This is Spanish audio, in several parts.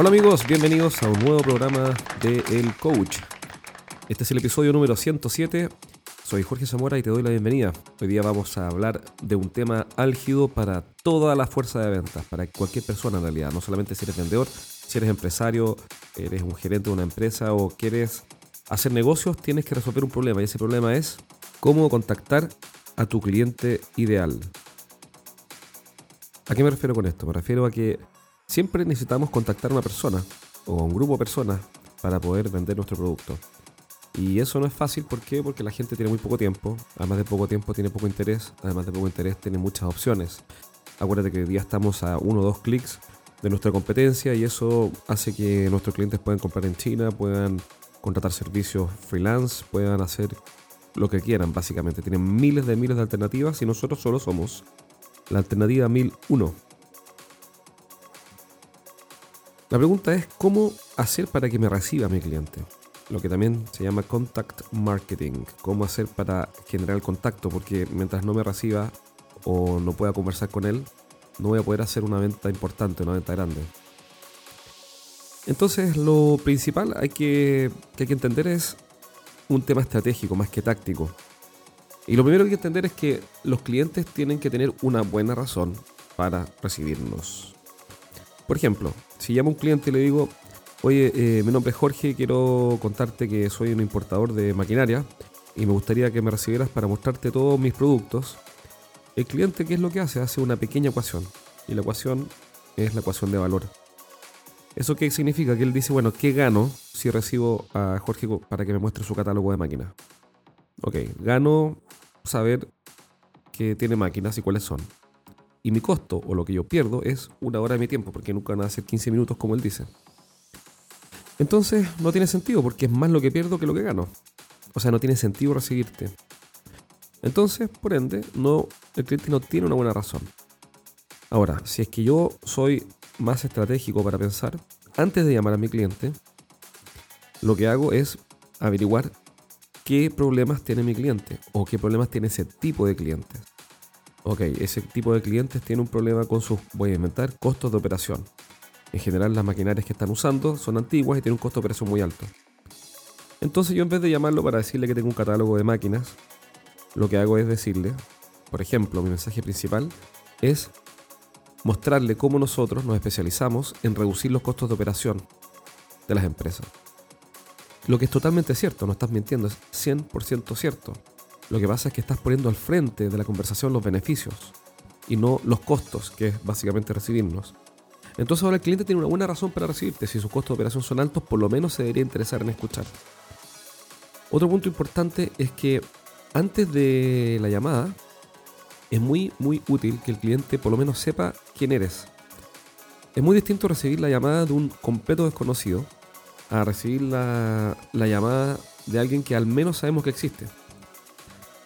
Hola amigos, bienvenidos a un nuevo programa de El Coach. Este es el episodio número 107. Soy Jorge Zamora y te doy la bienvenida. Hoy día vamos a hablar de un tema álgido para toda la fuerza de ventas, para cualquier persona en realidad, no solamente si eres vendedor, si eres empresario, eres un gerente de una empresa o quieres hacer negocios, tienes que resolver un problema y ese problema es cómo contactar a tu cliente ideal. ¿A qué me refiero con esto? Me refiero a que siempre necesitamos contactar a una persona o a un grupo de personas para poder vender nuestro producto. Y eso no es fácil, ¿por qué? Porque la gente tiene muy poco tiempo, además de poco tiempo tiene poco interés, además de poco interés tiene muchas opciones. Acuérdate que hoy día estamos a uno o dos clics de nuestra competencia y eso hace que nuestros clientes puedan comprar en China, puedan contratar servicios freelance, puedan hacer lo que quieran básicamente. Tienen miles de miles de alternativas y nosotros solo somos la alternativa 1001. La pregunta es cómo hacer para que me reciba mi cliente. Lo que también se llama contact marketing. Cómo hacer para generar el contacto. Porque mientras no me reciba o no pueda conversar con él, no voy a poder hacer una venta importante, una venta grande. Entonces lo principal hay que, que hay que entender es un tema estratégico más que táctico. Y lo primero que hay que entender es que los clientes tienen que tener una buena razón para recibirnos. Por ejemplo, si llamo a un cliente y le digo, oye, eh, mi nombre es Jorge, quiero contarte que soy un importador de maquinaria y me gustaría que me recibieras para mostrarte todos mis productos, el cliente, ¿qué es lo que hace? Hace una pequeña ecuación. Y la ecuación es la ecuación de valor. ¿Eso qué significa? Que él dice, bueno, ¿qué gano si recibo a Jorge para que me muestre su catálogo de máquinas? Ok, gano saber que tiene máquinas y cuáles son. Y mi costo o lo que yo pierdo es una hora de mi tiempo, porque nunca van a ser 15 minutos como él dice. Entonces no tiene sentido, porque es más lo que pierdo que lo que gano. O sea, no tiene sentido recibirte. Entonces, por ende, no, el cliente no tiene una buena razón. Ahora, si es que yo soy más estratégico para pensar, antes de llamar a mi cliente, lo que hago es averiguar qué problemas tiene mi cliente o qué problemas tiene ese tipo de clientes. Ok, ese tipo de clientes tiene un problema con sus, voy a inventar, costos de operación. En general las maquinarias que están usando son antiguas y tienen un costo de operación muy alto. Entonces yo en vez de llamarlo para decirle que tengo un catálogo de máquinas, lo que hago es decirle, por ejemplo, mi mensaje principal es mostrarle cómo nosotros nos especializamos en reducir los costos de operación de las empresas. Lo que es totalmente cierto, no estás mintiendo, es 100% cierto. Lo que pasa es que estás poniendo al frente de la conversación los beneficios y no los costos, que es básicamente recibirnos. Entonces ahora el cliente tiene una buena razón para recibirte. Si sus costos de operación son altos, por lo menos se debería interesar en escuchar. Otro punto importante es que antes de la llamada, es muy, muy útil que el cliente por lo menos sepa quién eres. Es muy distinto recibir la llamada de un completo desconocido a recibir la, llamada de alguien que al menos sabemos que existe.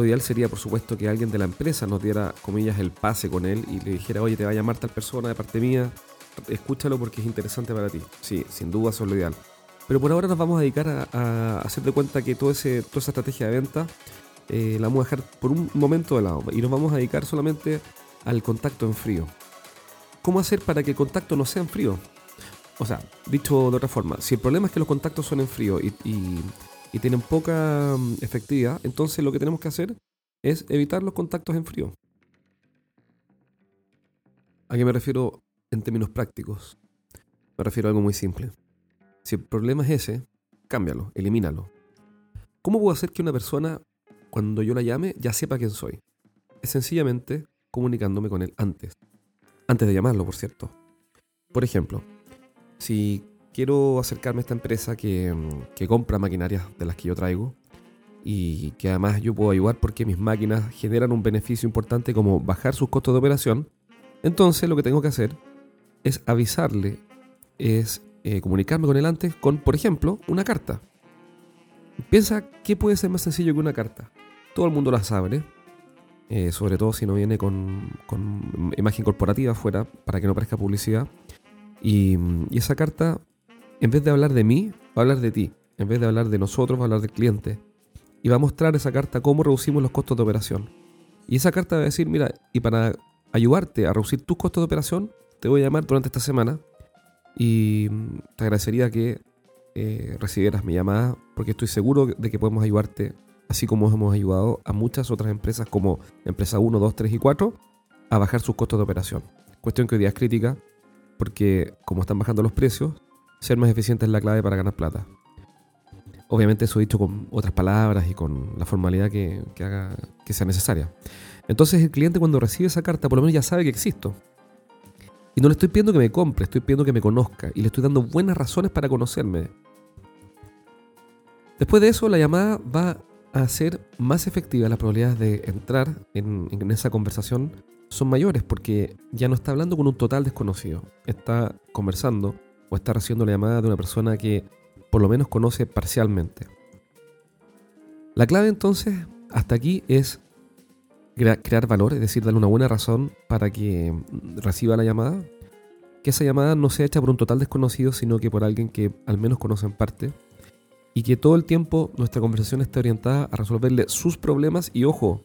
Lo ideal sería, por supuesto, que alguien de la empresa nos diera, comillas, el pase con él y le dijera, oye, te va a llamar tal persona de parte mía, escúchalo porque es interesante para ti. Sí, sin duda eso es lo ideal. Pero por ahora nos vamos a dedicar a, hacer de cuenta que todo ese, toda esa estrategia de venta eh, la vamos a dejar por un momento de lado y nos vamos a dedicar solamente al contacto en frío. ¿Cómo hacer para que el contacto no sea en frío? O sea, dicho de otra forma, si el problema es que los contactos son en frío y, tienen poca mm, efectividad, entonces lo que tenemos que hacer es evitar los contactos en frío. ¿A qué me refiero en términos prácticos? Me refiero a algo muy simple. Si el problema es ese, cámbialo, elimínalo. ¿Cómo puedo hacer que una persona, cuando yo la llame, ya sepa quién soy? Es sencillamente comunicándome con él antes. Antes de llamarlo, por cierto. Por ejemplo, si quiero acercarme a esta empresa que, compra maquinarias de las que yo traigo y que además yo puedo ayudar porque mis máquinas generan un beneficio importante como bajar sus costos de operación, entonces lo que tengo que hacer es avisarle, es eh, comunicarme con él antes con, por ejemplo, una carta. Piensa qué puede ser más sencillo que una carta. Todo el mundo la sabe, eh, sobre todo si no viene con, con imagen corporativa afuera para que no parezca publicidad. Y, esa carta, en vez de hablar de mí, va a hablar de ti. En vez de hablar de nosotros, va a hablar del cliente. Y va a mostrar esa carta cómo reducimos los costos de operación. Y esa carta va a decir, mira, y para ayudarte a reducir tus costos de operación, te voy a llamar durante esta semana y mm, te agradecería que eh, recibieras mi llamada porque estoy seguro de que podemos ayudarte, así como hemos ayudado a muchas otras empresas como Empresa 1, 2, 3 y 4 a bajar sus costos de operación. Cuestión que hoy día es crítica porque como están bajando los precios, ser más eficiente es la clave para ganar plata. Obviamente eso dicho con otras palabras y con la formalidad que, haga que sea necesaria. Entonces el cliente cuando recibe esa carta por lo menos ya sabe que existo. Y no le estoy pidiendo que me compre, estoy pidiendo que me conozca y le estoy dando buenas razones para conocerme. Después de eso, la llamada va a hacer más efectiva. Las probabilidades de entrar en, en, esa conversación son mayores porque ya no está hablando con un total desconocido. Está conversando o está recibiendo la llamada de una persona que por lo menos conoce parcialmente. La clave entonces hasta aquí es crear valor, es decir, darle una buena razón para que reciba la llamada. Que esa llamada no sea hecha por un total desconocido, sino que por alguien que al menos conoce en parte. Y que todo el tiempo nuestra conversación esté orientada a resolverle sus problemas y ojo,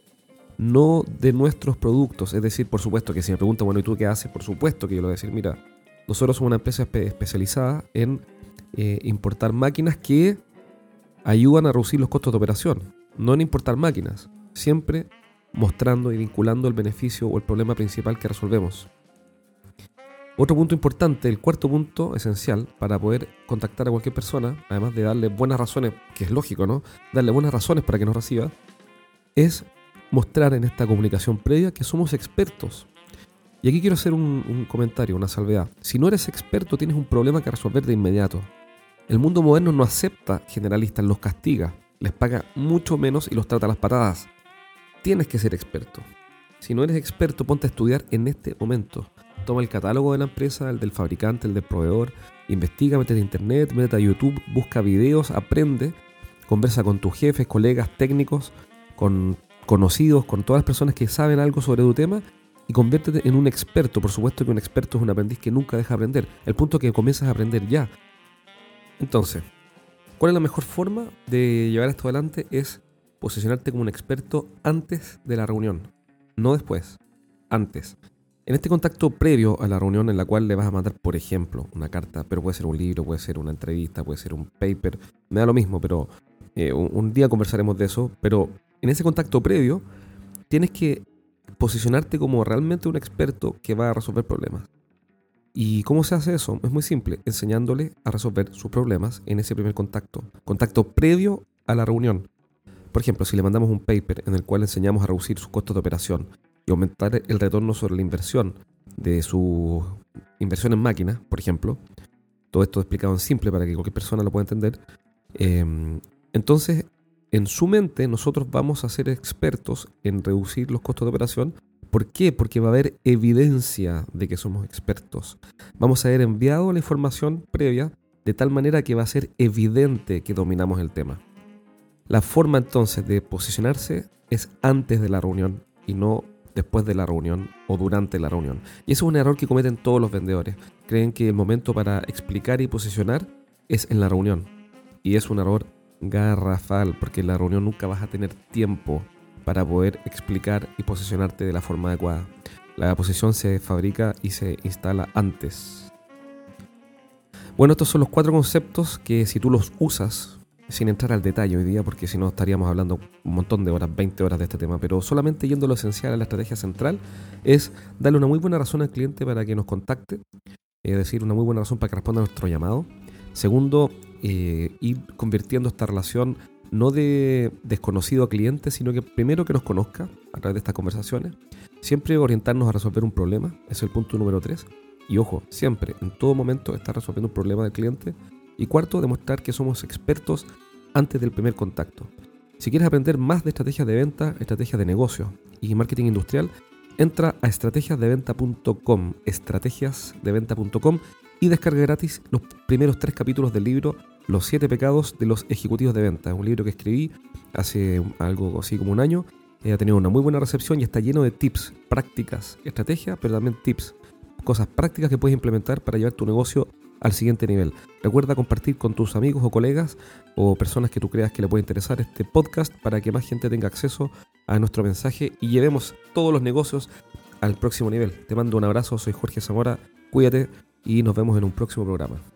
no de nuestros productos. Es decir, por supuesto que si me pregunta, bueno, ¿y tú qué haces? Por supuesto que yo le voy a decir, mira, nosotros somos una empresa especializada en eh, importar máquinas que ayudan a reducir los costos de operación, no en importar máquinas, siempre mostrando y vinculando el beneficio o el problema principal que resolvemos. Otro punto importante, el cuarto punto esencial para poder contactar a cualquier persona, además de darle buenas razones, que es lógico, ¿no? Darle buenas razones para que nos reciba, es mostrar en esta comunicación previa que somos expertos y aquí quiero hacer un, comentario, una salvedad. Si no eres experto, tienes un problema que resolver de inmediato. El mundo moderno no acepta generalistas, los castiga, les paga mucho menos y los trata a las patadas. Tienes que ser experto. Si no eres experto, ponte a estudiar en este momento. Toma el catálogo de la empresa, el del fabricante, el del proveedor, investiga, métete a internet, métete a YouTube, busca videos, aprende, conversa con tus jefes, colegas, técnicos, con conocidos, con todas las personas que saben algo sobre tu tema y conviértete en un experto. Por supuesto que un experto es un aprendiz que nunca deja aprender. El punto es que comienzas a aprender ya. Entonces, ¿cuál es la mejor forma de llevar esto adelante? Es posicionarte como un experto antes de la reunión, no después, antes. En este contacto previo a la reunión en la cual le vas a mandar, por ejemplo, una carta, pero puede ser un libro, puede ser una entrevista, puede ser un paper, me da lo mismo, pero eh, un día conversaremos de eso, pero en ese contacto previo tienes que posicionarte como realmente un experto que va a resolver problemas. ¿Y cómo se hace eso? Es muy simple, enseñándole a resolver sus problemas en ese primer contacto, contacto previo a la reunión. Por ejemplo, si le mandamos un paper en el cual enseñamos a reducir sus costos de operación y aumentar el retorno sobre la inversión de su inversión en máquinas, por ejemplo, todo esto explicado en simple para que cualquier persona lo pueda entender, em, entonces en su mente nosotros vamos a ser expertos en reducir los costos de operación. ¿Por qué? Porque va a haber evidencia de que somos expertos. Vamos a haber enviado la información previa de tal manera que va a ser evidente que dominamos el tema. La forma entonces de posicionarse es antes de la reunión y no después de la reunión o durante la reunión. Y eso es un error que cometen todos los vendedores. Creen que el momento para explicar y posicionar es en la reunión. Y es un error garrafal, porque en la reunión nunca vas a tener tiempo para poder explicar y posicionarte de la forma adecuada. La posición se fabrica y se instala antes. Bueno, estos son los cuatro conceptos que si tú los usas, sin entrar al detalle hoy día, porque si no estaríamos hablando un montón de horas, 20 horas de este tema, pero solamente yendo a lo esencial a la estrategia central, es darle una muy buena razón al cliente para que nos contacte, es decir, una muy buena razón para que responda a nuestro llamado. Segundo, eh, ir convirtiendo esta relación no de desconocido a cliente, sino que primero que nos conozca a través de estas conversaciones. Siempre orientarnos a resolver un problema, es el punto número tres. Y ojo, siempre, en todo momento, estar resolviendo un problema del cliente. Y cuarto, demostrar que somos expertos antes del primer contacto. Si quieres aprender más de estrategias de venta, estrategias de negocio y marketing industrial, entra a estrategiasdeventa.com, estrategiasdeventa.com y descarga gratis los primeros tres capítulos del libro Los siete pecados de los ejecutivos de venta. Es un libro que escribí hace algo así como un año. Eh, ha tenido una muy buena recepción y está lleno de tips, prácticas, estrategias, pero también tips, cosas prácticas que puedes implementar para llevar tu negocio al siguiente nivel. Recuerda compartir con tus amigos o colegas o personas que tú creas que le puede interesar este podcast para que más gente tenga acceso a nuestro mensaje y llevemos todos los negocios al próximo nivel. Te mando un abrazo, soy Jorge Zamora, cuídate, y nos vemos en un próximo programa.